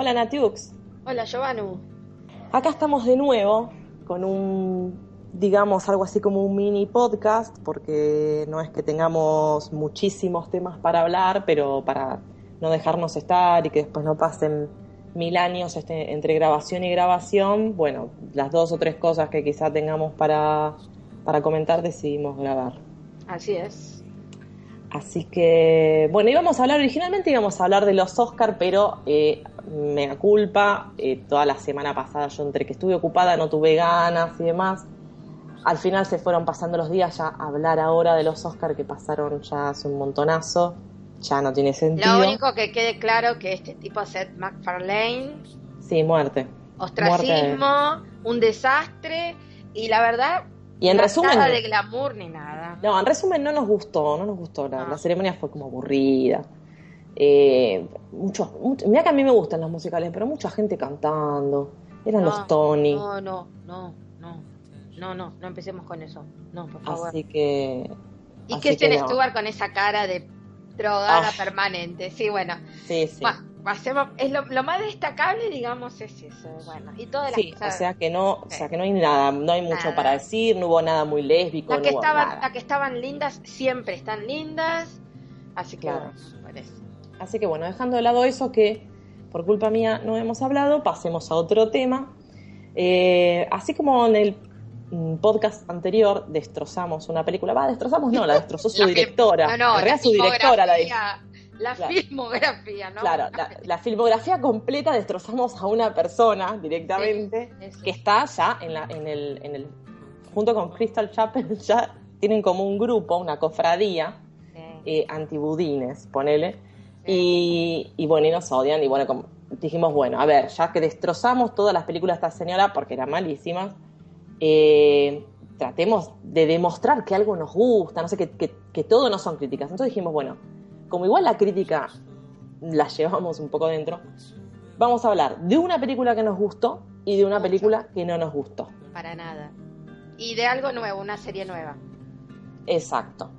Hola Natiux. Hola Giovannu. Acá estamos de nuevo con un, digamos, algo así como un mini podcast, porque no es que tengamos muchísimos temas para hablar, pero para no dejarnos estar y que después no pasen mil años este, entre grabación y grabación, bueno, las dos o tres cosas que quizá tengamos para, para comentar decidimos grabar. Así es. Así que, bueno, íbamos a hablar, originalmente íbamos a hablar de los Oscar, pero eh, me da culpa, eh, toda la semana pasada yo entre que estuve ocupada no tuve ganas y demás. Al final se fueron pasando los días ya a hablar ahora de los Oscar que pasaron ya hace un montonazo. Ya no tiene sentido. Lo único que quede claro que este tipo Seth MacFarlane. Sí, muerte. Ostracismo, un desastre y la verdad y en resumen. Nada de glamour ni nada. No, en resumen no nos gustó, no nos gustó. La, la ceremonia fue como aburrida. Eh, muchos, mira que a mí me gustan los musicales, pero mucha gente cantando. Eran los Tony. No, no, no, no. No, no, no empecemos con eso. No, por favor. Así que. Y que Kristen no. con esa cara de drogada permanente. Sí, bueno. Sí, sí. Es lo, lo, más destacable, digamos, es eso. Bueno, y todas sí, o sea que no, o sea que no hay nada, no hay mucho para decir, no hubo nada muy lésbico. La que, no estaban, que estaban lindas siempre están lindas, así que claro. Así que bueno, dejando de lado eso que por culpa mía no hemos hablado, pasemos a otro tema. Eh, así como en el podcast anterior destrozamos una película, va, destrozamos no, la destrozó su la directora. No, no, realidad su directora la la claro. filmografía, ¿no? Claro, la, la, filmografía completa destrozamos a una persona directamente sí. que está ya en, la, en, el, en el. junto con Crystal Chapel, ya tienen como un grupo, una cofradía sí. eh, antibudines, ponele. Y, y, bueno, y nos odian. Y bueno, como dijimos, bueno, a ver, ya que destrozamos todas las películas de esta señora porque eran malísimas, eh, tratemos de demostrar que algo nos gusta, no sé, que, que, que todo no son críticas. Entonces dijimos, bueno, como igual la crítica la llevamos un poco dentro, vamos a hablar de una película que nos gustó y de una película que no nos gustó. Para nada. Y de algo nuevo, una serie nueva. Exacto.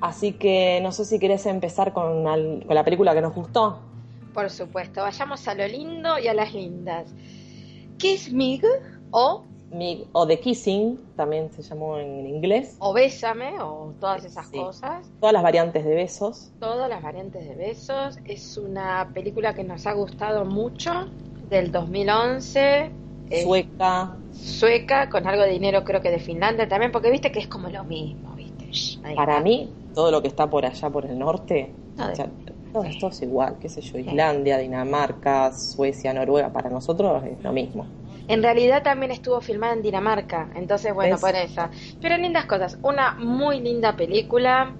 Así que no sé si querés empezar con, al, con la película que nos gustó. Por supuesto, vayamos a lo lindo y a las lindas. Kiss Me o Mig, o The Kissing, también se llamó en inglés. O Bésame, o todas esas sí. cosas. Todas las variantes de besos. Todas las variantes de besos. Es una película que nos ha gustado mucho, del 2011. Sueca. sueca, con algo de dinero creo que de Finlandia también, porque viste que es como lo mismo, viste. Shh, Para mí, todo lo que está por allá, por el norte, no, o sea, todo esto es igual, qué sé yo, Islandia, Dinamarca, Suecia, Noruega, para nosotros es lo mismo. En realidad también estuvo filmada en Dinamarca, entonces bueno, ¿Ves? por eso. Pero lindas cosas, una muy linda película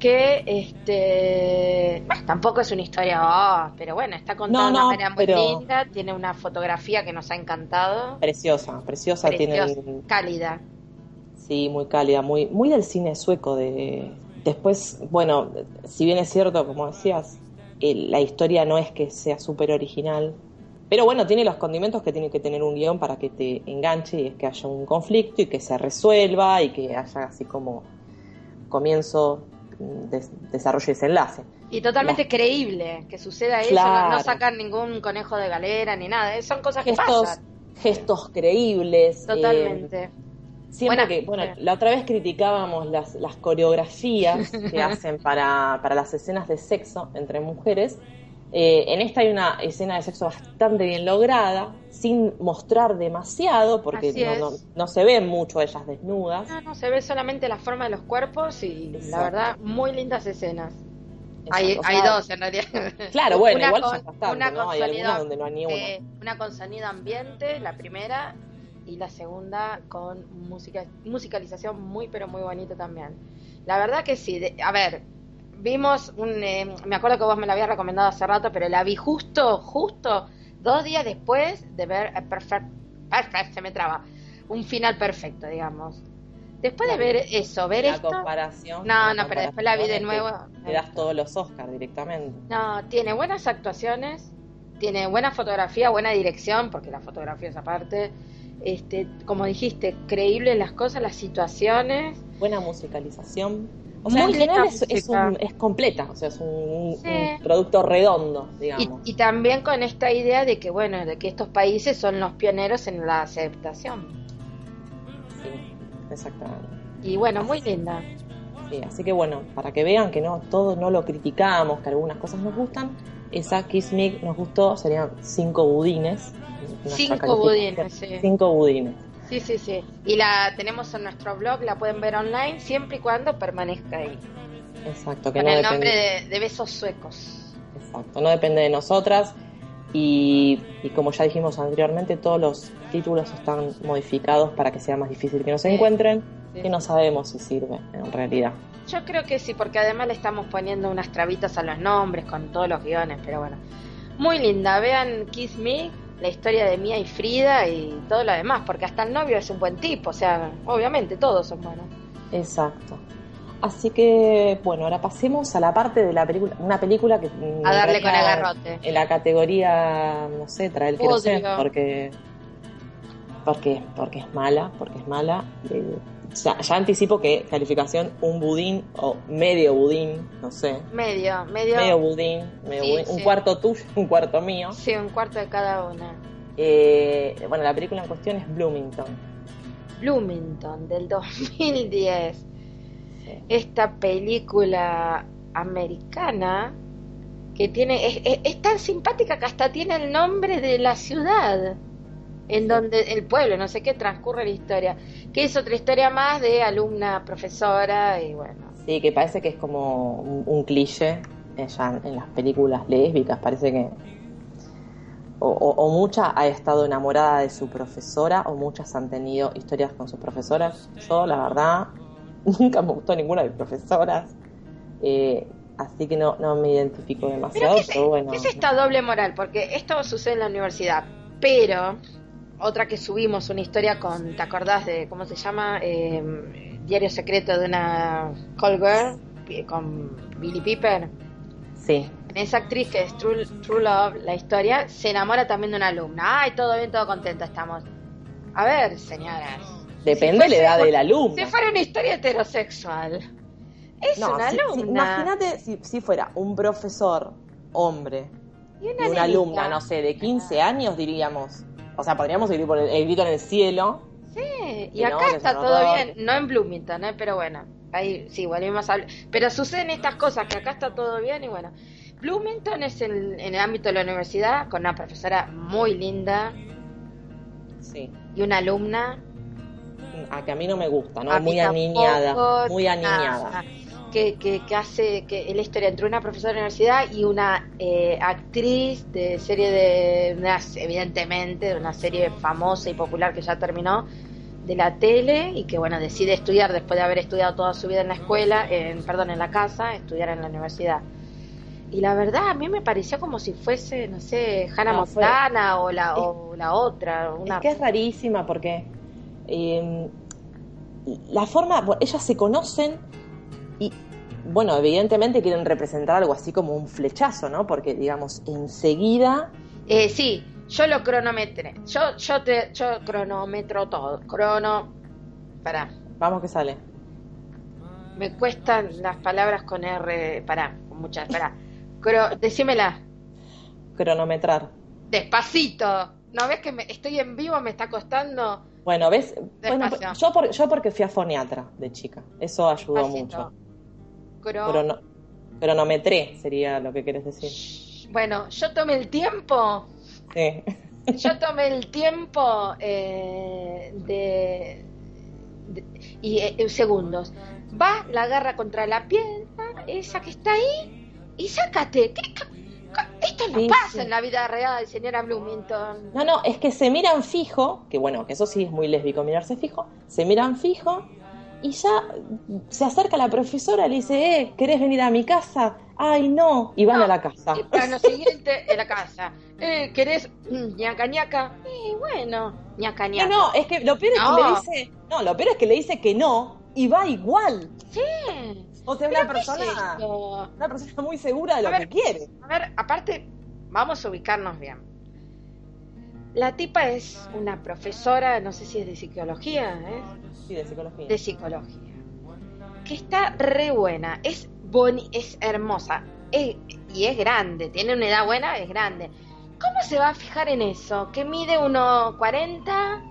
que este bueno, tampoco es una historia, oh, pero bueno, está contada no, no, de una manera muy pero... linda, tiene una fotografía que nos ha encantado. Preciosa, preciosa, Preciosa tiene cálida. Sí, muy cálida, muy muy del cine sueco de después, bueno, si bien es cierto, como decías, el, la historia no es que sea súper original, pero bueno, tiene los condimentos que tiene que tener un guion para que te enganche y es que haya un conflicto y que se resuelva y que haya así como comienzo, des, desarrollo y desenlace. Y totalmente creíble que suceda claro. eso, no, no sacan ningún conejo de galera ni nada, son cosas gestos, que pasan. Gestos creíbles. Totalmente. Eh, Siempre bueno, que, bueno, la otra vez criticábamos las, las coreografías que hacen para, para las escenas de sexo entre mujeres. Eh, en esta hay una escena de sexo bastante bien lograda, sin mostrar demasiado, porque no, no, no, se ven mucho ellas desnudas. No, no, se ve solamente la forma de los cuerpos y Exacto. la verdad, muy lindas escenas. Hay, o sea, hay, dos en realidad. Claro, bueno, una igual con, ya bastante, una ¿no? Hay alguna donde no hay ni una. Eh, una con sonido ambiente, la primera, y la segunda con música, musicalización muy pero muy bonita también. La verdad que sí, de, a ver, vimos un, eh, me acuerdo que vos me la habías recomendado hace rato, pero la vi justo, justo dos días después de ver Perfect, Perfect se me traba, un final perfecto, digamos. Después de ver eso, ver la esto. comparación. No, la no, pero después la vi de comparación nuevo. Te das todos los Oscars directamente. No, tiene buenas actuaciones, tiene buena fotografía, buena dirección, porque la fotografía es aparte. Este, como dijiste, creíble las cosas, las situaciones. Buena musicalización. O Muy en general es, un- es completa, o sea, es un, Sí. un producto redondo, digamos. y también con esta idea de que, bueno, de que estos países son los pioneros en la aceptación. Sí, exactamente. Y bueno, muy linda. Sí, así que bueno, para que vean que no todo no lo criticamos, que algunas cosas nos gustan, esa Kiss Me nos gustó, serían cinco budines. Cinco budines, sí. Cinco budines. Sí, sí, sí. Y la tenemos en nuestro blog, la pueden ver online siempre y cuando permanezca ahí. Exacto, que Con no el depende, nombre de, de Besos Suecos. exacto, no depende de nosotras. Y, y como ya dijimos anteriormente, todos los títulos están modificados para que sea más difícil que nos Sí. encuentren, Sí. que no sabemos si sirve en realidad. Yo creo que sí, porque además le estamos poniendo unas trabitas a los nombres con todos los guiones, pero bueno. Muy linda, vean Kiss Me, la historia de Mía y Frida y todo lo demás, porque hasta el novio es un buen tipo, o sea, obviamente todos son buenos. Exacto. Así que, bueno, ahora pasemos a la parte de la película, una película que... A darle con entraría agarrote. En la categoría, no sé, traer el Podrido. porque, porque, porque es mala, porque es mala. Eh, ya, ya anticipo que calificación un budín o medio budín, no sé, Medio, medio, medio budín, medio Sí, budín, un cuarto tuyo, un cuarto mío. sí, un cuarto de cada una. Eh, bueno, la película en cuestión es Bloomington. Bloomington, del 2010. Sí. esta película americana que tiene es, es- es tan simpática que hasta tiene el nombre de la ciudad en donde el pueblo, no sé qué transcurre la historia, que es otra historia más de alumna, profesora y bueno, Sí, que parece que es como un, un cliché eh, ya en las películas lésbicas, parece que o, o- o mucha ha estado enamorada de su profesora o muchas han tenido historias con sus profesoras. Yo, la verdad, nunca me gustó ninguna de mis profesoras, eh, así que no, no me identifico Pero demasiado, ¿qué es, pero bueno. qué es esta doble moral? Porque esto sucede en la universidad, pero otra que subimos una historia con, ¿te acordás de cómo se llama? Eh, Diario secreto de una call girl con Billy Piper. Sí, Esa actriz que es True, True Love, la historia, se enamora también de una alumna. Ay, todo bien, todo contento estamos. A ver, señoras. depende de fuese la edad del alumno. Si fuera una historia heterosexual. Es No, una si- si- alumna. imagínate si, si fuera un profesor hombre y y una, alumna, no sé, de 15 años diríamos, o sea, podríamos ir por el, el grito en el cielo. Sí, y acá está todo bien, no en Bloomington, ¿eh? pero bueno, ahí sí, volvimos a hablar. Pero suceden estas cosas, que acá está todo bien y bueno. Bloomington es en, en el ámbito de la universidad, con una profesora muy linda Sí. y una alumna A que a mí no me gusta, ¿no? A mí Muy aniñada, muy aniñada. Que, que, que hace que la historia entre una profesora de universidad y una eh, actriz de serie de, una- evidentemente, de una serie famosa y popular que ya terminó de la tele y que bueno decide estudiar después de haber estudiado toda su vida en la escuela, en, perdón, en la casa, estudiar en la universidad. Y la verdad a mí me pareció como si fuese, no sé, Hannah No, fue- Montana o la, o la otra, una Es que es rarísima porque eh, la forma, bueno, ellas se conocen y, bueno, evidentemente quieren representar algo así como un flechazo, ¿no? Porque, digamos, enseguida, Eh, sí, yo lo cronometré. Yo, yo te, yo cronometro todo. Crono. Pará. vamos que sale. Me cuestan las palabras con R. Pará, con muchas. Pará. Cro, decímela. Cronometrar. Despacito. ¿No ves que me, estoy en vivo? Me está costando. Bueno, ¿ves? Bueno, yo, por- yo porque fui a foniatra de chica, eso ayudó Despacito. mucho. Cro- Crono- cronometré sería lo que quieres decir. Bueno, yo tomé el tiempo. Sí. Yo tomé el tiempo eh, de, de- y eh, segundos. Va, la agarra contra la piedra, esa que está ahí, y sácate. ¿Qué ca- ca- esto no Sí, pasa sí. en la vida real, señora Bloomington. No, no, es que se miran fijo, que bueno, que eso sí es muy lésbico mirarse fijo, se miran fijo y ya se acerca la profesora, le dice, eh, ¿querés venir a mi casa? Ay, no, y van a la casa. Y lo siguiente, en la casa. Eh, ¿Querés ñaca ñaca? Y bueno, ñaca ñaca. No, no, es que lo peor es que le dice, no, lo peor es que le dice que no, y va igual. Sí. O sea, una persona, una persona muy segura de lo que quiere. A ver, aparte, vamos a ubicarnos bien. La tipa es una profesora, no sé si es de psicología, ¿eh? Sí, de psicología. De psicología. Que está re buena, es boni es hermosa y es grande, tiene una edad buena, es grande. ¿Cómo se va a fijar en eso? Que mide 1,40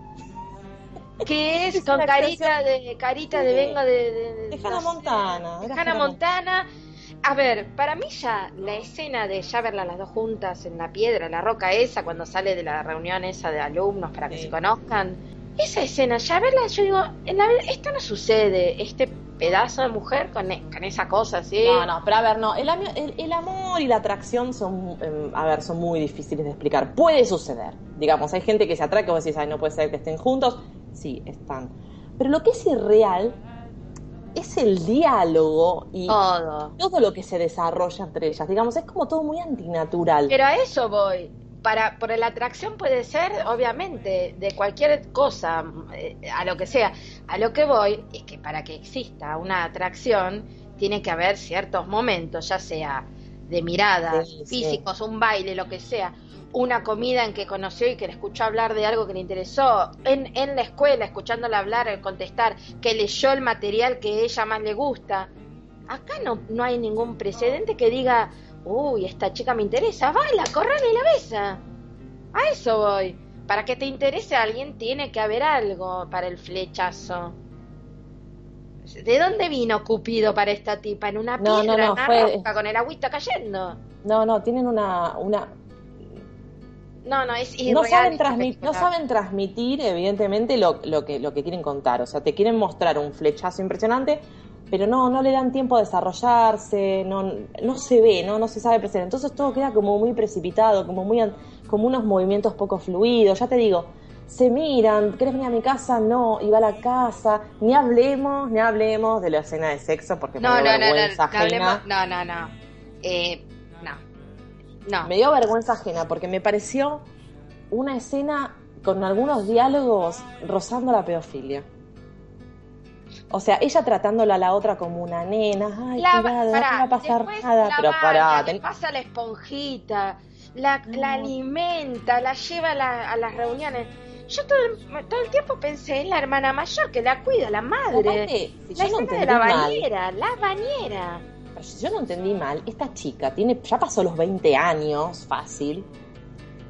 que es con carita de carita de vengo de de, de, Hannah Montana, de Hannah Montana. A ver, para mí ya la escena de ya verla las dos juntas en la piedra, la roca esa, cuando sale de la reunión esa de alumnos para que se conozcan, esa escena, ya verla, yo digo, en la esto no sucede, este pedazo de mujer con, e, con esa cosa así. No, no, pero a ver, no, el, el, amor y la atracción son, em, a ver, son muy difíciles de explicar. Puede suceder, digamos, hay gente que se atrae que vos decís, ay, no puede ser que estén juntos, sí, están. Pero lo que es irreal es el diálogo y todo. todo lo que se desarrolla entre ellas. Digamos, es como todo muy antinatural. Pero a eso voy. Para, por la atracción puede ser, obviamente, de cualquier cosa, eh, a lo que sea. A lo que voy es que para que exista una atracción, tiene que haber ciertos momentos, ya sea de miradas, físicos, un baile, lo que sea, una comida en que conoció y que le escuchó hablar de algo que le interesó, en, en la escuela, escuchándola hablar, contestar, que leyó el material que ella más le gusta. Acá no, no hay ningún precedente que diga, uy, esta chica me interesa, baila, corrale y la besa. A eso voy. Para que te interese a alguien tiene que haber algo para el flechazo. ¿De dónde vino Cupido para esta tipa? ¿En una piedra, con el agüita cayendo? No, no, tienen una, una, no, no, es no saben, no saben transmitir, evidentemente, lo, lo, que, lo que quieren contar. O sea, te quieren mostrar un flechazo impresionante, pero no, no le dan tiempo a desarrollarse, no, no se ve, no, no se sabe presentar. Entonces todo queda como muy precipitado, como, muy, como unos movimientos poco fluidos. Ya te digo, se miran, ¿querés venir a mi casa? No, y va a la casa. Ni hablemos, ni hablemos de la escena de sexo, porque no, me dio no, vergüenza no, no, no, no, no, eh, me dio vergüenza ajena porque me pareció una escena con algunos diálogos rozando la pedofilia. O sea, ella tratándola a la otra como una nena, ay, la, no va a pasar nada, pero para pasa la esponjita, la, la alimenta, la lleva a, las reuniones. Yo todo el, todo el, tiempo pensé en la hermana mayor que la cuida, la madre. la de la bañera, la bañera si yo no entendí mal, esta chica tiene, ya pasó los 20 años, fácil.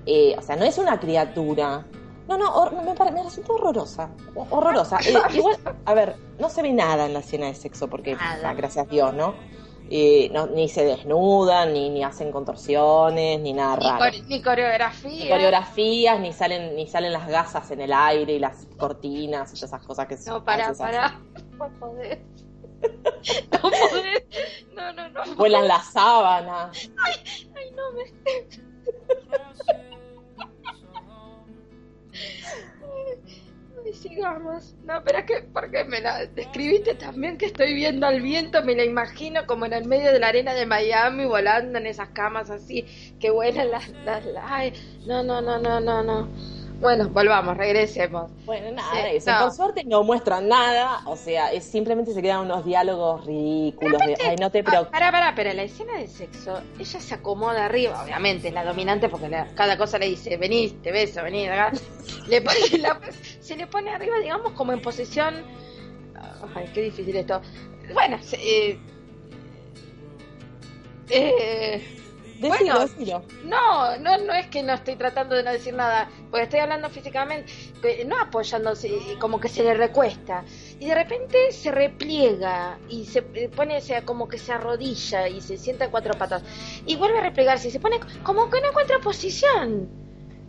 Eh, o sea, no es una criatura. No, no, me, me, resultó horrorosa. Horrorosa. Eh, igual, a ver, no se ve nada en la escena de sexo, porque, gracias a Dios, ¿no? Eh, no, ni se desnudan, ni, ni hacen contorsiones, ni nada raro. ni coreografías. Ni coreografías, ni salen, ni salen las gasas en el aire y las cortinas y todas esas cosas que No, para, para. No No No, no, no. Vuelan las sábanas. Ay, ay, no me. Ay, sigamos. No, pero es que, porque me la describiste también que estoy viendo al viento, me la imagino como en el medio de la arena de Miami volando en esas camas así, que vuelan las, las, las... Ay, no, no, no, no, no, no. Bueno, volvamos, regresemos. Bueno, nada, eso. Por suerte no muestran nada, o sea, es, simplemente se quedan unos diálogos ridículos de, ay, no te preocupes. Para, para, pero la escena de sexo, ella se acomoda arriba, obviamente, es la dominante porque cada cosa le dice, vení, te beso, vení, acá. le pone se le pone arriba, digamos, como en posición... Ay, qué difícil esto. Bueno, eh, eh bueno, No, no, no es que no estoy tratando de no decir nada, porque estoy hablando físicamente, no apoyándose, como que se le recuesta. Y de repente se repliega y se pone, sea, como que se arrodilla y se sienta en cuatro patas. Y vuelve a replegarse y se pone como que no encuentra posición.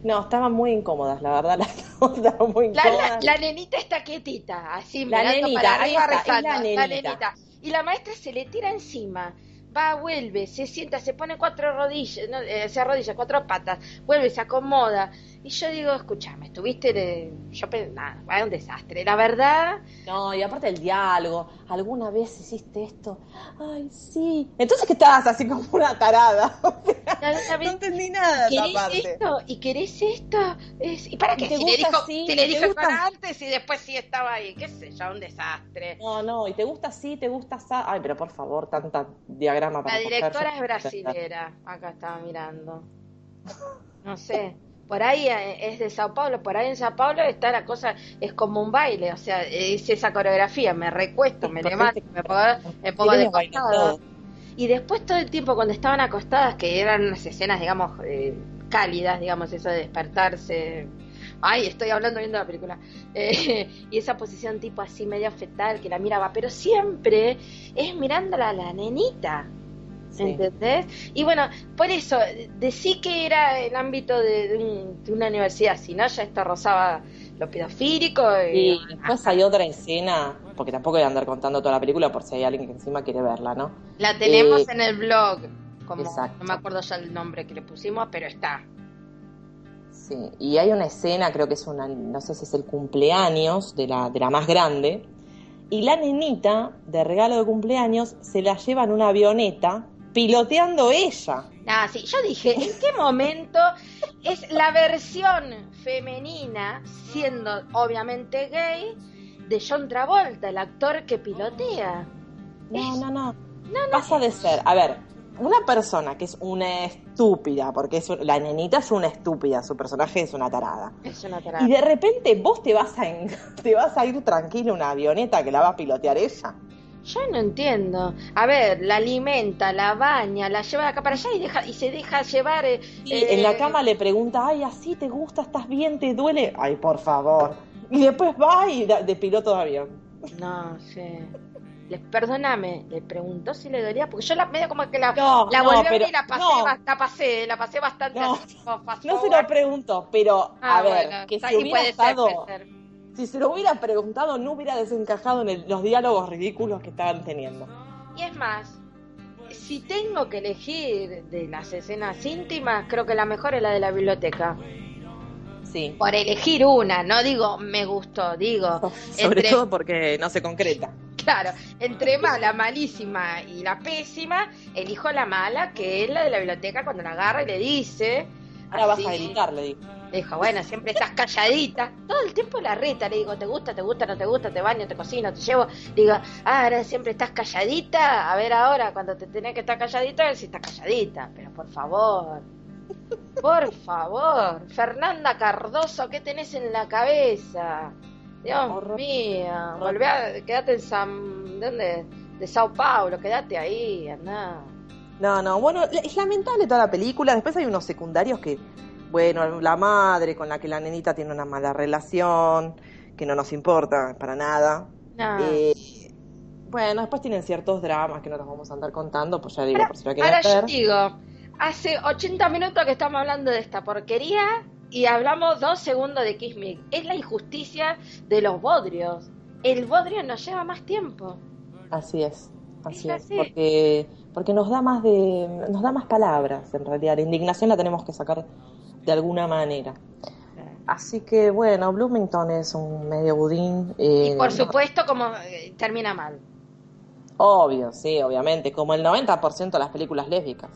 No, estaban muy incómodas, la verdad, estaban muy incómodas. La, nenita está quietita, así, la nenita, para arriba, la nenita. Y la maestra se le tira encima va, vuelve, se sienta, se pone cuatro rodillas, eh, se arrodilla, cuatro patas, vuelve, se acomoda. Y Y yo digo, escúchame, estuviste de... Yo nada, era un desastre. La verdad... No, y aparte el diálogo, ¿alguna vez hiciste esto? Ay, sí. Entonces que estabas así como una tarada. no entendí nada ¿Querés esto? ¿Y querés esto? ¿Y para qué? Si le dijo, si le dijo antes y después sí estaba ahí. ¿Qué sé yo? Un desastre. No, no. ¿Y te gusta así? ¿Te gusta así? Ay, pero por favor, tanta diagrama para La directora es brasilera. Acá estaba mirando. No sé por ahí eh, es de Sao Paulo, por ahí en Sao Paulo está la cosa, es como un baile, o sea, es esa coreografía, me recuesto, me levanto, me pongo, de costado. Y después todo el tiempo cuando estaban acostadas, que eran unas escenas, digamos, eh, cálidas, digamos, eso de despertarse, ay, estoy hablando viendo la película, eh, y esa posición tipo así medio fetal que la miraba, pero siempre es mirándola a la nenita. ¿Entendés? Y bueno, por eso, decí que era el ámbito de, una universidad, si no, ya esto rozaba lo pedofílico. Y, después hay otra escena, porque tampoco voy a andar contando toda la película por si hay alguien que encima quiere verla, ¿no? La tenemos eh, en el blog, como no me acuerdo ya el nombre que le pusimos, pero está. Sí, y hay una escena, creo que es una, no sé si es el cumpleaños de la, de la más grande, y la nenita de regalo de cumpleaños se la lleva en una avioneta piloteando ella. Ah, sí, yo dije, ¿en qué momento es la versión femenina, siendo obviamente gay, de John Travolta, el actor que pilotea? No, no, no, no. Pasa de ser, a ver, una persona que es una estúpida, porque es, la nenita es una estúpida, su personaje es una tarada. Es una tarada. Y de repente vos te vas a, te vas a ir tranquilo en una avioneta que la va a pilotear ella. Yo no entiendo. A ver, la alimenta, la baña, la lleva de acá para allá y, deja, y se deja llevar. Eh, en la eh, cama le pregunta, ay, así te gusta, estás bien, te duele. Ay, por favor. Y después va y de piloto de avión. No sé. Les, perdóname, le preguntó si le dolía, porque yo la medio como que la, la volví a ver y la pasé, la pasé, la pasé bastante no, no se lo pregunto, pero a ah, ver, que si hubiera estado si se lo hubiera preguntado, no hubiera desencajado en los diálogos ridículos que estaban teniendo. Y es más, si tengo que elegir de las escenas íntimas, creo que la mejor es la de la biblioteca. Sí. Por elegir una, no digo me gustó, digo. Sobre todo porque no se concreta. Claro, entre mala, malísima y la pésima, elijo la mala, que es la de la biblioteca cuando la agarra y le dice. Ahora vas a gritar, le digo dijo, bueno, siempre estás calladita. Todo el tiempo la reta, le digo, ¿te gusta, te gusta, no te gusta? Te baño, te cocino, te llevo. digo, ah, ahora siempre estás calladita. A ver ahora, cuando te tenés que estar calladita, a ver si estás calladita. Pero por favor, por favor. Fernanda Cardoso, ¿qué tenés en la cabeza? Dios mío, volvé a, quédate en San... ¿De dónde? De Sao Paulo, quédate ahí, anda. No, no, bueno, es lamentable toda la película. Después hay unos secundarios que bueno, la madre con la que la nenita tiene una mala relación, que no nos importa para nada. Eh, bueno, después tienen ciertos dramas que no los vamos a andar contando, pues ya digo, por si lo Ahora yo digo, hace 80 minutos que estamos hablando de esta porquería y hablamos dos segundos de Kiss Me. Es la injusticia de los bodrios. El bodrio nos lleva más tiempo. Así es, así es, porque porque nos da más de nos da más palabras en realidad. La indignación la tenemos que sacar de alguna manera. Así que bueno, Bloomington es un medio budín. y por eh, supuesto, como eh, termina mal. Obvio, sí, obviamente, como el 90% de las películas lésbicas.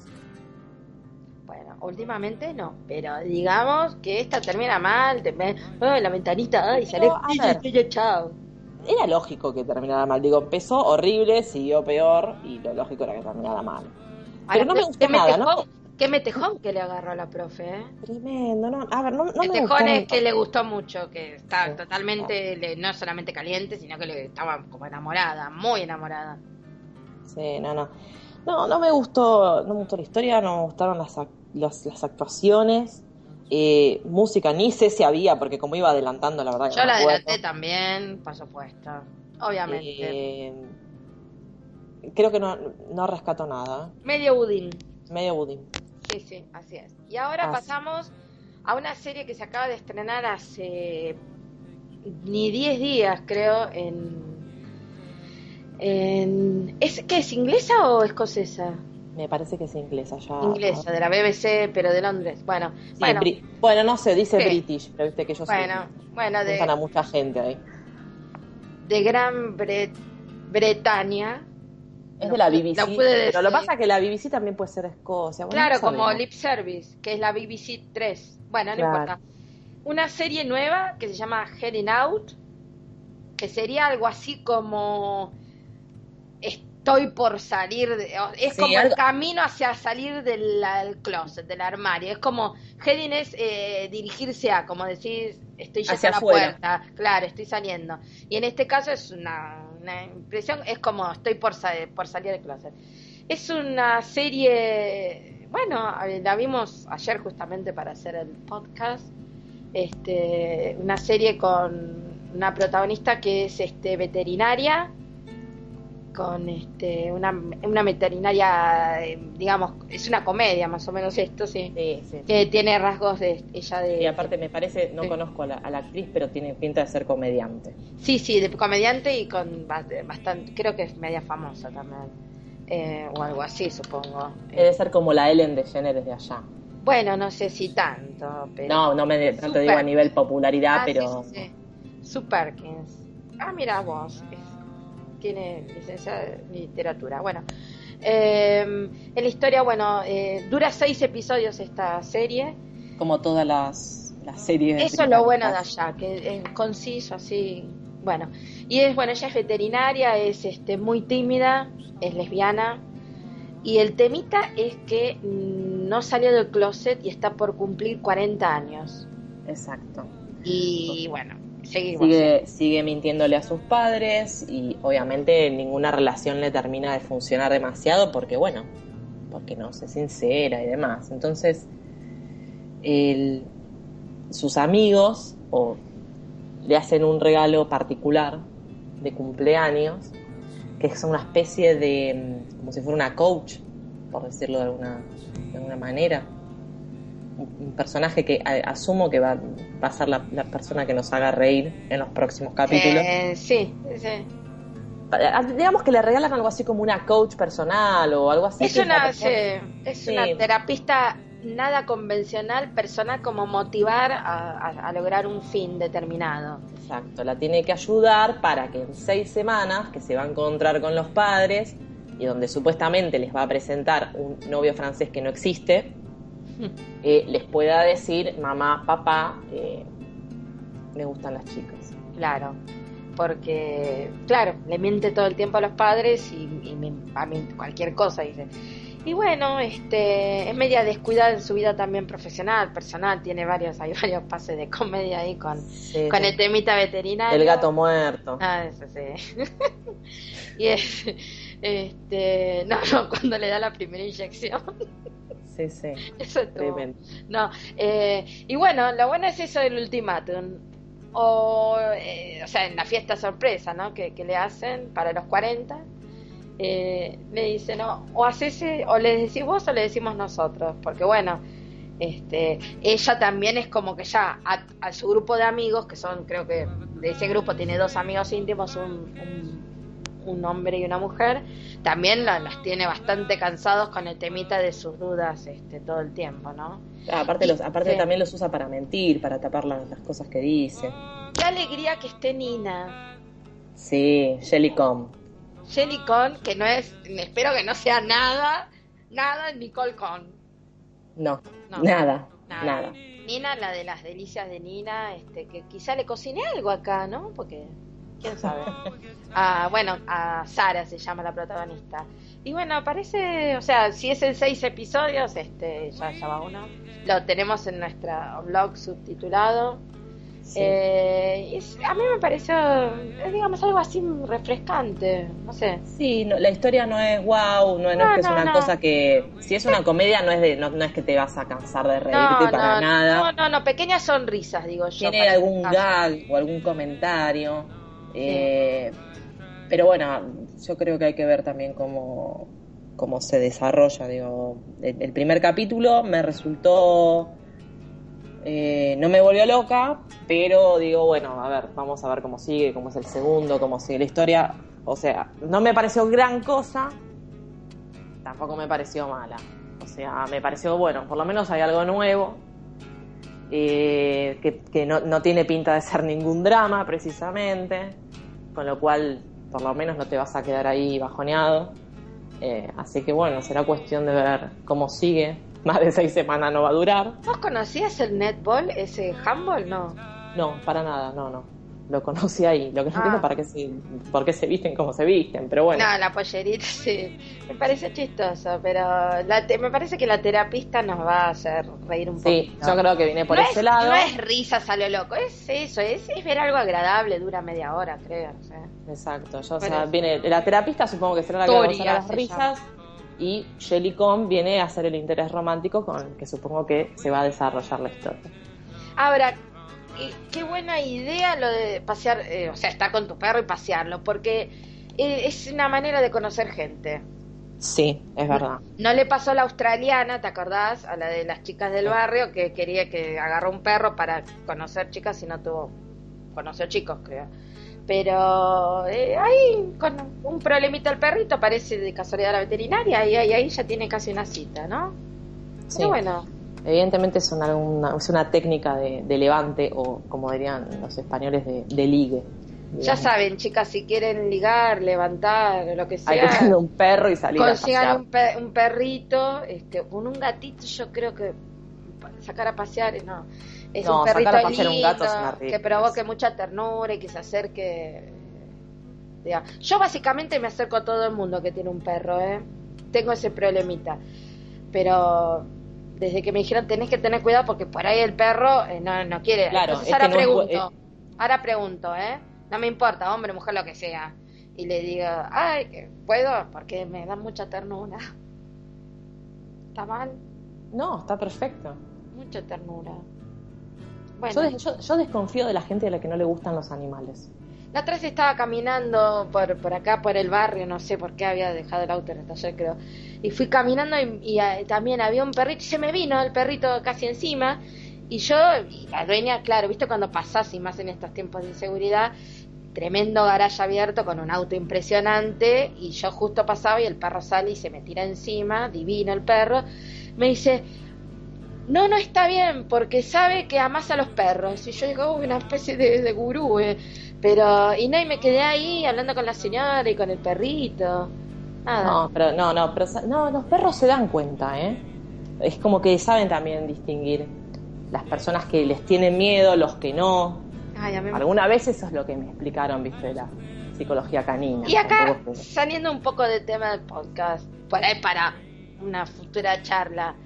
Bueno, últimamente no, pero digamos que esta termina mal, te, la ventanita, ay, sale, chao. Era lógico que terminara mal, digo, empezó horrible, siguió peor y lo lógico era que terminara mal. Pero no me gustó nada, ¿no? Qué metejón que le agarró a la profe, ¿eh? Tremendo, no, a ver, no, no metejón es que le gustó mucho, que está totalmente, no solamente caliente, sino que le estaba como enamorada, muy enamorada. Sí, no, no. No, no me gustó, no me gustó la historia, no me gustaron las, las, actuaciones. Eh, música ni sé si había, porque como iba adelantando, la verdad. Yo la adelanté también, por supuesto. Obviamente. Eh, creo que no, no rescato nada. Medio budín. Medio budín. Sí, sí, así es. Y ahora pasamos a una serie que se acaba de estrenar hace ni 10 días, creo, en... en ¿es, ¿Qué es, inglesa o escocesa? Me parece que es inglesa ya. Inglesa, de la BBC, pero de Londres. Bueno, bueno. bueno, no sé, dice British, pero viste que ellos bueno, bueno, de, a mucha gente ahí. De Gran Bretaña. Es de la BBC. pero lo que pasa es que la BBC también puede ser Escocia. claro, como Lip Service, que es la BBC 3. Bueno, no importa. Una serie nueva que se llama Heading Out, que sería algo así como estoy por salir, de, es como el camino hacia salir del, closet, del armario. Es como, heading es eh, dirigirse a, como decís, estoy ya a la puerta, claro, estoy saliendo. Y en este caso es una, impresión, es como estoy por, por salir del closet. Es una serie, bueno, la vimos ayer justamente para hacer el podcast, este, una serie con una protagonista que es este veterinaria con este, una, una veterinaria, eh, digamos, es una comedia más o menos esto, sí, que tiene rasgos de ella de... Y aparte me parece, no conozco a la, actriz, pero tiene pinta de ser comediante. Sí, sí, de comediante y con bastante, creo que es media famosa también, eh, o algo así supongo. Debe ser como la Ellen de DeGeneres de allá. Bueno, no sé si tanto, pero... No, no, me, no te digo a nivel popularidad, ah, pero... Sí, Superkins. Ah, mira vos, tiene licencia de literatura. Bueno, eh, en la historia, bueno, eh, dura seis episodios esta serie. Como todas las, series. Eso es lo bueno de allá, que es conciso, así. Bueno, y es, bueno, ella es veterinaria, es este, muy tímida, es lesbiana. Y el temita es que no salió del closet y está por cumplir 40 años. Exacto. Y bueno, Sigue, sigue mintiéndole a sus padres y obviamente ninguna relación le termina de funcionar demasiado porque, bueno, porque no se sincera y demás. Entonces, sus amigos o le hacen un regalo particular de cumpleaños, que es una especie de, como si fuera una coach, por decirlo de de alguna manera un personaje que asumo que va, va a ser la, persona que nos haga reír en los próximos capítulos. Eh, sí, sí. Digamos que le regalan algo así como una coach personal o algo así. Es una, es una terapista nada convencional, personal, como motivar a, lograr un fin determinado. Exacto, la tiene que ayudar para que en seis semanas, que se va a encontrar con los padres y donde supuestamente les va a presentar un novio francés que no existe, eh, les pueda decir, mamá, papá, eh, me gustan las chicas. Claro, porque, claro, le miente todo el tiempo a los padres y, a mí cualquier cosa dice. Y bueno, este, es media descuidada en su vida también profesional, personal, tiene varios, hay varios pases de comedia ahí con, con el temita veterinario. El gato muerto. Ah, eso sí. y es, este, no, no, cuando le da la primera inyección. Sí, sí. Eso es tremendo. No, eh, y bueno, lo bueno es eso del ultimátum. O, eh, o sea, en la fiesta sorpresa, ¿no? Que, le hacen para los 40. Eh, le dicen, no, o haces, o le decís vos o le decimos nosotros. Porque bueno, este, ella también es como que ya a, su grupo de amigos, que son, creo que de ese grupo tiene dos amigos íntimos, un un hombre y una mujer, también las tiene bastante cansados con el temita de sus dudas este, todo el tiempo, ¿no? Ah, aparte, los, aparte también los usa para mentir, para tapar las, cosas que dice. Qué alegría que esté Nina. Sí, Jelly Con. Jelly Con, que no es, espero que no sea nada, nada Nicole Con. No, nada, nada, Nina, la de las delicias de Nina, este, que quizá le cocine algo acá, ¿no? Porque quién sabe. Ah, bueno, a Sara se llama la protagonista. Y bueno, parece, o sea, si es en seis episodios, este, ya, ya va uno. Lo tenemos en nuestro blog subtitulado. Eh, a mí me pareció, digamos, algo así refrescante, no sé. Sí, la historia no es wow, no, es que es una cosa que, si es una comedia no es de, no, es que te vas a cansar de reírte para nada. No, no, no, pequeñas sonrisas, digo yo. Tiene algún gag o algún comentario. Eh, pero bueno, yo creo que hay que ver también cómo, cómo se desarrolla. Digo, el, primer capítulo me resultó. Eh, no me volvió loca, pero digo, bueno, a ver, vamos a ver cómo sigue, cómo es el segundo, cómo sigue la historia. O sea, no me pareció gran cosa. tampoco me pareció mala. O sea, me pareció, bueno, por lo menos hay algo nuevo, eh, que, no, tiene pinta de ser ningún drama precisamente, con lo cual por lo menos no te vas a quedar ahí bajoneado. Eh, así que bueno, será cuestión de ver cómo sigue. Más de seis semanas no va a durar. ¿Vos conocías el netball, ese handball? No. No, para nada, no, no lo conocí ahí. Lo que no entiendo ah. para qué se, por qué se visten como se visten, pero bueno. No, la pollerita sí. Me parece chistoso, pero la me parece que la terapista nos va a hacer reír un poco. Sí, yo creo que viene por ese lado. No es risas a lo loco, es eso, es, es ver algo agradable, dura media hora, creo. Exacto, yo, o sea, viene, la terapista supongo que será la que va a usar las risas. Y Shelly Cohn viene a hacer el interés romántico con que supongo que se va a desarrollar la historia. Ahora, qué buena idea lo de pasear, eh, o sea, estar con tu perro y pasearlo, porque eh, es una manera de conocer gente. Sí, es verdad. No, le pasó a la australiana, ¿te acordás? A la de las chicas del barrio que quería que agarró un perro para conocer chicas y no tuvo, conoció chicos, creo. Pero eh, ahí, con un problemita el perrito, parece de casualidad a la veterinaria y ahí, ahí ya tiene casi una cita, ¿no? Sí. bueno. Evidentemente es una, es una técnica de, levante o, como dirían los españoles, de, ligue. Ya saben, chicas, si quieren ligar, levantar, lo que sea. Hay que tener un perro y salir a pasear. Un, un perrito, este, con un gatito, yo creo que sacar a pasear, no. Es un perrito lindo, que provoque mucha ternura y que se acerque. Yo básicamente me acerco a todo el mundo que tiene un perro, ¿eh? Tengo ese problemita. Pero desde que me dijeron tenés que tener cuidado porque por ahí el perro eh, no, no quiere. Claro, Entonces ahora pregunto, ahora pregunto, ¿eh? No me importa, hombre, mujer, lo que sea. Y le digo, ay, ¿puedo? Porque me da mucha ternura. ¿Está mal? No, está perfecto. Mucha ternura. Bueno. Yo, yo, desconfío de la gente a la que no le gustan los animales. La vez estaba caminando por, por acá, por el barrio, no sé por qué había dejado el auto en el taller, creo. Y fui caminando y, eh, también había un perrito y se me vino el perrito casi encima. Y yo, y la dueña, claro, viste cuando pasás y más en estos tiempos de inseguridad, tremendo garaje abierto con un auto impresionante y yo justo pasaba y el perro sale y se me tira encima, divino el perro. Me dice, no, no está bien porque sabe que amas a los perros. Y yo digo, una especie de, de gurú. Eh. Pero, y no, y me quedé ahí hablando con la señora y con el perrito. Nada. No, pero no, no, pero no, los perros se dan cuenta, ¿eh? Es como que saben también distinguir las personas que les tienen miedo, los que no. Ay, Alguna vez eso es lo que me explicaron, viste, de la psicología canina. Y acá, saliendo un poco del tema del podcast, por ahí para una futura charla,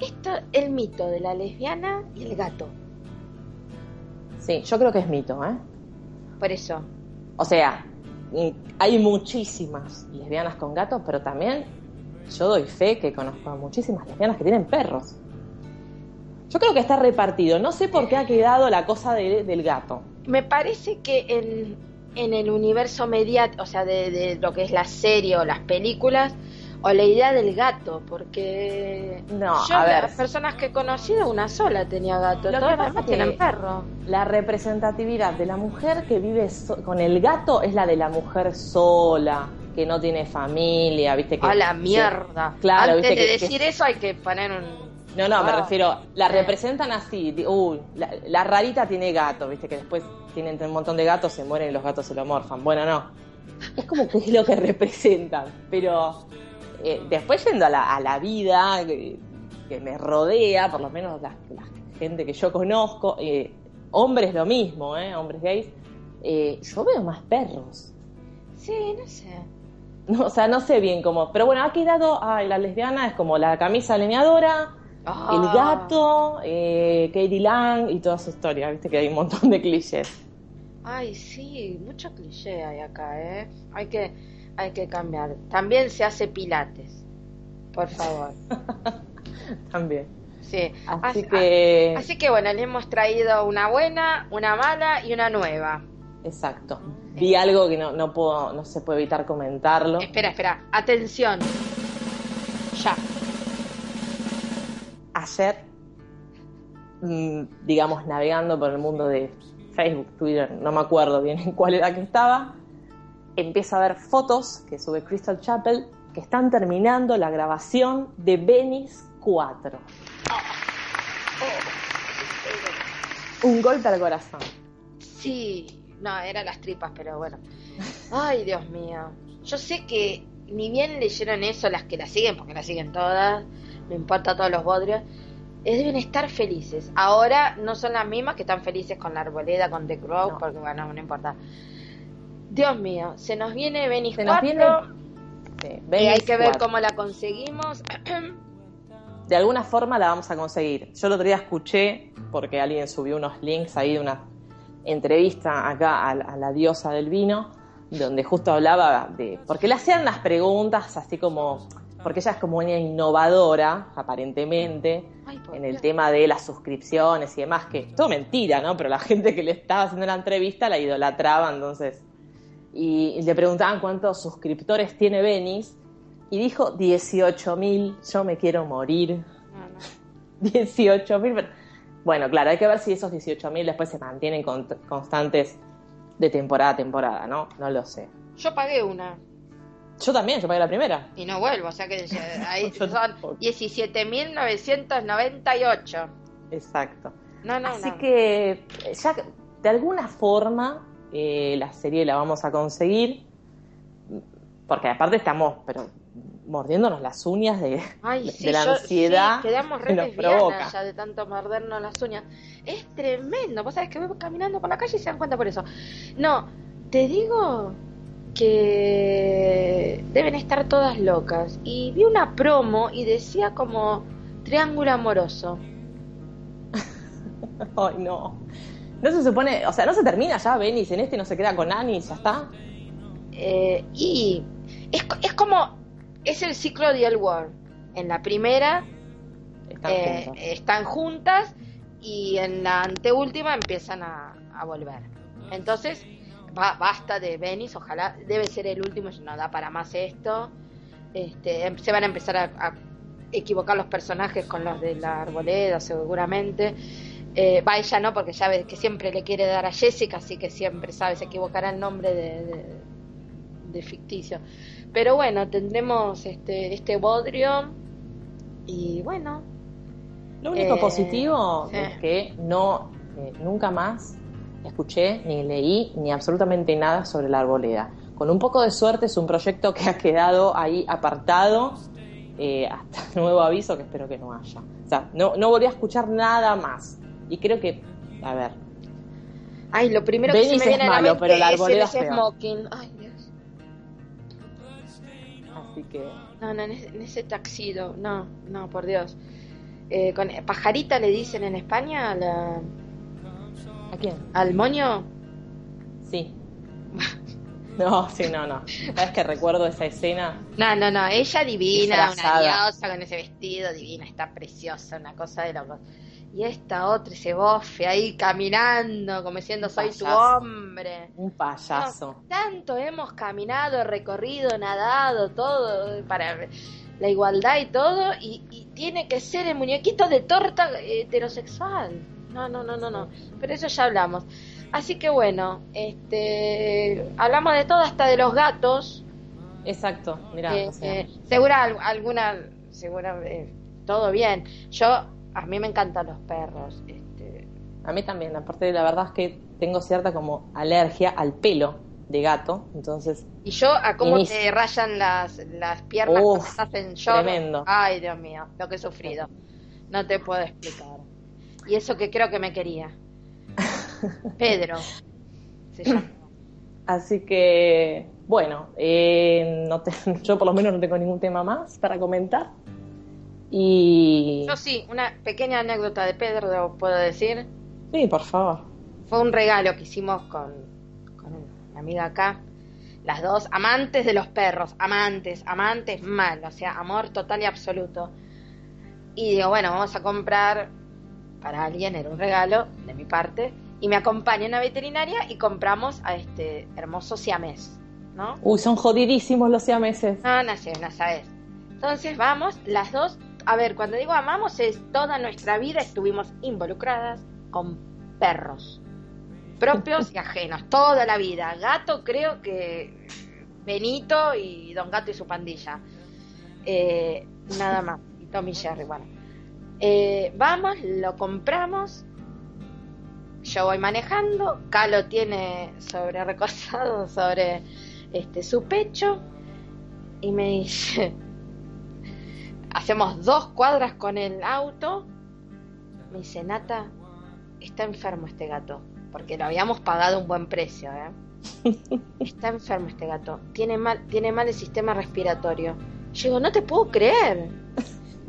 esto, el mito de la lesbiana y el gato. Sí, yo creo que es mito, ¿eh? por eso. O sea, hay muchísimas lesbianas con gatos, pero también yo doy fe que conozco a muchísimas lesbianas que tienen perros. Yo creo que está repartido. No sé por qué ha quedado la cosa del gato. Me parece que en, en el universo mediático, o sea, de, de, lo que es la serie o las películas, o la idea del gato, porque no, yo a ver, las personas que he conocido una sola tenía gato, lo todas las tienen perro. La representatividad de la mujer que vive con el gato es la de la mujer sola, que no tiene familia, ¿viste que A la mierda. claro, Antes de decir eso hay que poner un no, no, me ah. refiero, la representan así, uy, la, rarita tiene gato, viste que después tienen un montón de gatos, se mueren y los gatos se lo morfan. Bueno, no. Es como que es lo que representan, pero eh, después yendo a la, a la vida que, me rodea, por lo menos la, gente que yo conozco, eh, hombres lo mismo, ¿eh? hombres gays, yo veo más perros. Sí, no sé. No, o sea, no sé bien cómo. Pero bueno, ha quedado. Ay, la lesbiana es como la camisa leñadora, ah. el gato, Katie Lang y toda su historia. Viste que hay un montón de clichés. Ay, sí, mucho cliché hay acá, ¿eh? Hay que hay que cambiar. También se hace pilates, por favor. También. Sí. Así, que... Así que bueno, le hemos traído una buena, una mala y una nueva. Exacto. Vi algo que no, no puedo, no se puede evitar comentarlo. Espera, espera. Atención. Ya. Ayer, mm, digamos, navegando por el mundo de Facebook, Twitter, no me acuerdo bien en cuál era que estaba, empiezo a ver fotos que sube Crystal Chapel que están terminando la grabación de Venice 4. Un golpe al corazón. Sí, no, eran las tripas, pero bueno. Ay, Dios mío. Yo sé que ni bien leyeron eso las que la siguen, porque la siguen todas, no importa todos los bodrios, deben estar felices. Ahora no son las mismas que están felices con la arboleda, con The Crow, porque bueno, no importa. Dios mío, se nos viene Venice 4. y hay que ver cómo la conseguimos. de alguna forma la vamos a conseguir. Yo el otro día escuché, porque alguien subió unos links ahí de una entrevista acá a, la diosa del vino, donde justo hablaba de. Porque le hacían las preguntas así como. Porque ella es como una innovadora, aparentemente, en el tema de las suscripciones y demás, que es todo mentira, ¿no? Pero la gente que le estaba haciendo la entrevista la idolatraba, entonces. Y, le preguntaban cuántos suscriptores tiene Venice, y dijo 18.000, yo me quiero morir. 18.000. Bueno, claro, hay que ver si esos 18.000 después se mantienen constantes de temporada a temporada, ¿no? No lo sé. Yo pagué una. Yo también, yo pagué la primera. Y no vuelvo, o sea que ahí son 17.998. Exacto. No, no, Así que ya de alguna forma eh, la serie la vamos a conseguir. Porque aparte estamos, pero mordiéndonos las uñas de, la ansiedad quedamos re ya de tanto mordernos las uñas. Es tremendo. Vos sabés que voy caminando por la calle y se dan cuenta por eso. No, te digo que deben estar todas locas. Y vi una promo y decía como triángulo amoroso. Ay, no. No se supone, o sea, no se termina ya Venice en este no se queda con Annie, ya está. Eh, y es, es como es el ciclo de El War. En la primera están, juntas. Eh, y en la anteúltima empiezan a, volver. Entonces, basta de Venice, ojalá, debe ser el último, no da para más esto. Este, em, se van a empezar a, equivocar los personajes con los de la arboleda, seguramente. Eh, va ella no, porque ya ves que siempre le quiere dar a Jessica, así que siempre sabe, se equivocará el nombre de ficticio. Pero bueno, tendremos este, este bodrio y bueno. Lo único eh, positivo es que no, eh, nunca más escuché, ni leí, ni absolutamente nada sobre la arboleda. Con un poco de suerte es un proyecto que ha quedado ahí apartado eh, hasta nuevo aviso que espero que no haya. O sea, no, no volví a escuchar nada más. Y creo que, a ver. Ay, lo primero que se me viene a la mente pero la arboleda es, Smoking. Ay, no, no, en ese, taxido, no, no, por Dios. Eh, con, ¿Pajarita le dicen en España a la... ¿A quién? ¿Al moño? Sí. No, sí, no, no. ¿Sabes que recuerdo esa escena? No, no, no. Ella divina, una diosa con ese vestido divina, está preciosa, una cosa de locos y esta otra, ese bofe ahí caminando, como diciendo soy tu hombre. Un payaso. tanto hemos caminado, recorrido, nadado, todo para la igualdad y todo, y, tiene que ser el muñequito de torta heterosexual. No, no, no, no, no. Pero eso ya hablamos. Así que bueno, este, hablamos de todo, hasta de los gatos. Exacto, mira. Eh, eh, segura alguna, segura, eh, todo bien. Yo a mí me encantan los perros. Este... A mí también, aparte de la verdad es que tengo cierta como alergia al pelo de gato, entonces... Y yo a cómo te rayan las, las piernas cuando estás en Tremendo. Ay, Dios mío, lo que he sufrido. No te puedo explicar. Y eso que creo que me quería. Pedro. Se llama. Así que, bueno, eh, no yo por lo menos no tengo ningún tema más para comentar. Y... Yo sí, una pequeña anécdota de Pedro, ¿puedo decir? Sí, por favor. Fue un regalo que hicimos con, con una amiga acá. Las dos, amantes de los perros, amantes, amantes mal, o sea, amor total y absoluto. Y digo, bueno, vamos a comprar para alguien, era un regalo de mi parte, y me acompaña una veterinaria y compramos a este hermoso siamés, ¿no? Uy, son jodidísimos los siameses. No, no sé, no sabes. Entonces vamos, las dos a ver, cuando digo amamos es toda nuestra vida estuvimos involucradas con perros, propios y ajenos, toda la vida. Gato creo que Benito y Don Gato y su pandilla. Eh, nada más. Y Tommy Jerry, bueno. Eh, vamos, lo compramos. Yo voy manejando. Calo tiene sobre recostado sobre este su pecho. Y me dice. Hacemos dos cuadras con el auto. Me dice, Nata, está enfermo este gato. Porque lo habíamos pagado un buen precio, ¿eh? Está enfermo este gato. Tiene mal, tiene mal el sistema respiratorio. Yo digo, no te puedo creer.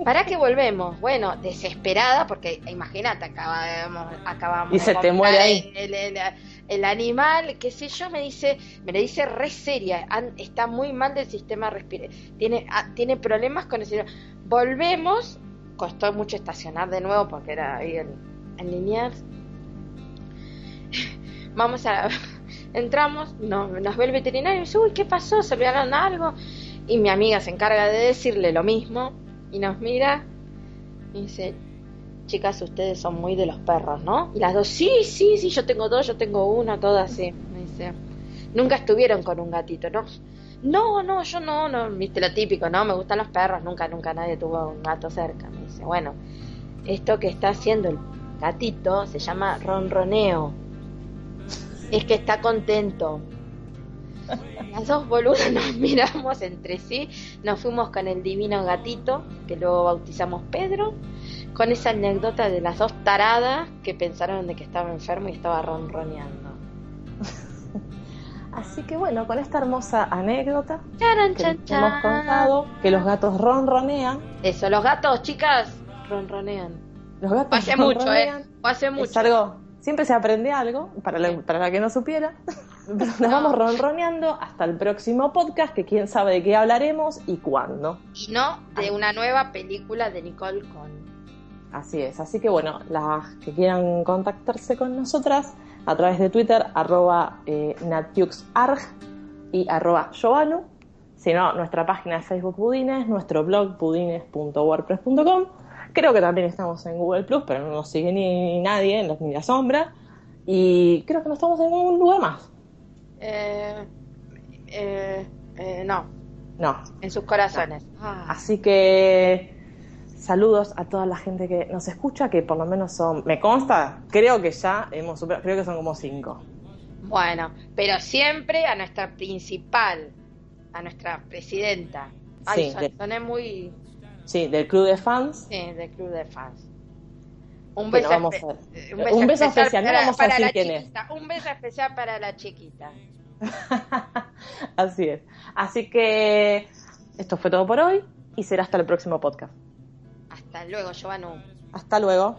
¿Para qué volvemos? Bueno, desesperada, porque imagínate, acabamos, acabamos y se te muere ahí. El, animal, qué sé yo, me dice, me le dice re seria, está muy mal del sistema respiratorio, tiene, ah, tiene problemas con el Volvemos, costó mucho estacionar de nuevo porque era ahí en, en Liniers. Vamos a, entramos, no, nos ve el veterinario y dice, uy, ¿qué pasó? ¿Se olvidaron algo? Y mi amiga se encarga de decirle lo mismo y nos mira y dice, chicas, ustedes son muy de los perros, ¿no? Y las dos, sí, sí, sí, yo tengo dos, yo tengo una, todas así. Me dice, nunca estuvieron con un gatito, ¿no? No, no, yo no, no, viste lo típico, ¿no? Me gustan los perros, nunca, nunca nadie tuvo un gato cerca. Me dice, bueno, esto que está haciendo el gatito se llama ronroneo. Es que está contento. Las dos boludas nos miramos entre sí, nos fuimos con el divino gatito, que luego bautizamos Pedro, con esa anécdota de las dos taradas que pensaron de que estaba enfermo y estaba ronroneando. Así que bueno, con esta hermosa anécdota que hemos contado que los gatos ronronean. Eso, los gatos, chicas, ronronean. Los gatos hace mucho, ¿eh? Hace mucho. algo, siempre se aprende algo, para la, para la que no supiera. Nos vamos ronroneando hasta el próximo podcast, que quién sabe de qué hablaremos y cuándo. Y no de una nueva película de Nicole Con. Así es, así que bueno, las que quieran contactarse con nosotras a través de Twitter, arroba eh, natiuxarg y arroba Joanu. Si no, nuestra página de Facebook Budines, nuestro blog budines.wordpress.com. Creo que también estamos en Google Plus, pero no nos sigue ni, nadie, ni la sombra. Y creo que no estamos en ningún lugar más. Eh, eh, eh, no. No. En sus corazones. Ah. Así que saludos a toda la gente que nos escucha, que por lo menos son, me consta, creo que ya hemos superado, creo que son como cinco. Bueno, pero siempre a nuestra principal, a nuestra presidenta. Ay, sí, muy... Sí, del club de fans. Sí, del club de fans. Un beso, un beso, especial, para, no vamos a decir quién es. Un beso especial para la chiquita. Así es. Así que esto fue todo por hoy y será hasta el próximo podcast. Hasta luego, Giovanni. Hasta luego.